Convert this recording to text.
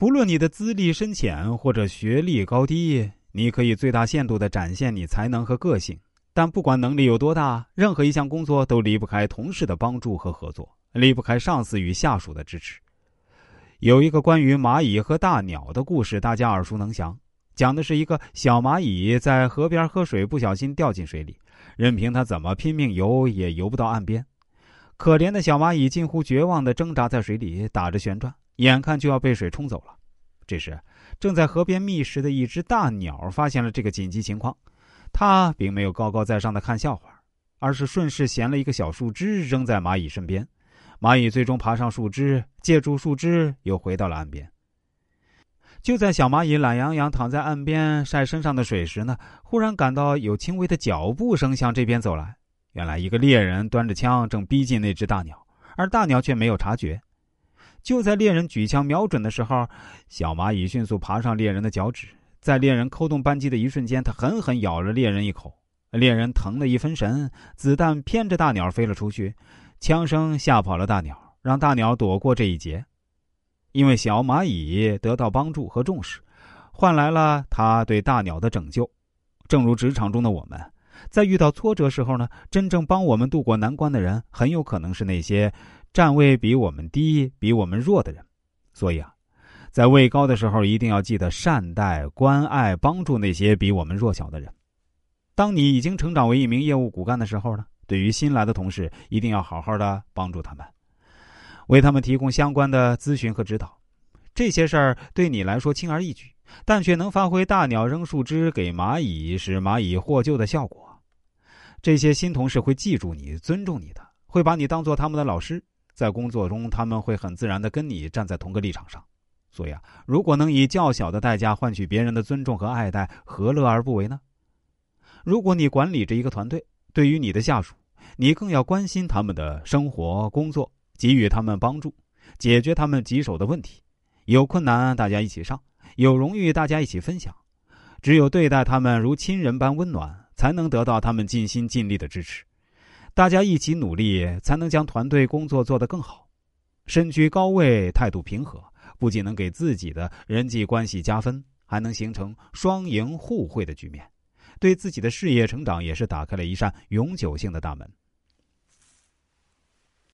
不论你的资历深浅或者学历高低，你可以最大限度的展现你才能和个性。但不管能力有多大，任何一项工作都离不开同事的帮助和合作，离不开上司与下属的支持。有一个关于蚂蚁和大鸟的故事，大家耳熟能详。讲的是一个小蚂蚁在河边喝水，不小心掉进水里，任凭它怎么拼命游，也游不到岸边。可怜的小蚂蚁近乎绝望的挣扎在水里，打着旋转，眼看就要被水冲走了。这时，正在河边觅食的一只大鸟发现了这个紧急情况。他并没有高高在上的看笑话，而是顺势衔了一个小树枝扔在蚂蚁身边。蚂蚁最终爬上树枝，借助树枝又回到了岸边。就在小蚂蚁懒洋洋躺在岸边晒身上的水时呢，忽然感到有轻微的脚步声向这边走来。原来一个猎人端着枪正逼近那只大鸟，而大鸟却没有察觉。就在猎人举枪瞄准的时候，小蚂蚁迅速爬上猎人的脚趾。在猎人扣动扳机的一瞬间，他狠狠咬了猎人一口，猎人疼得一分神，子弹偏着大鸟飞了出去，枪声吓跑了大鸟，让大鸟躲过这一劫。因为小蚂蚁得到帮助和重视，换来了他对大鸟的拯救。正如职场中的我们，在遇到挫折时候呢，真正帮我们渡过难关的人，很有可能是那些站位比我们低、比我们弱的人。所以啊。在位高的时候，一定要记得善待、关爱、帮助那些比我们弱小的人。当你已经成长为一名业务骨干的时候呢，对于新来的同事，一定要好好的帮助他们，为他们提供相关的咨询和指导。这些事儿对你来说轻而易举，但却能发挥大鸟扔树枝给蚂蚁，使蚂蚁获救的效果。这些新同事会记住你、尊重你的，会把你当做他们的老师。在工作中，他们会很自然的跟你站在同个立场上。所以啊，如果能以较小的代价换取别人的尊重和爱戴，何乐而不为呢？如果你管理着一个团队，对于你的下属，你更要关心他们的生活、工作，给予他们帮助，解决他们棘手的问题。有困难大家一起上，有荣誉大家一起分享。只有对待他们如亲人般温暖，才能得到他们尽心尽力的支持。大家一起努力，才能将团队工作做得更好。身居高位，态度平和。不仅能给自己的人际关系加分，还能形成双赢互惠的局面，对自己的事业成长也是打开了一扇永久性的大门。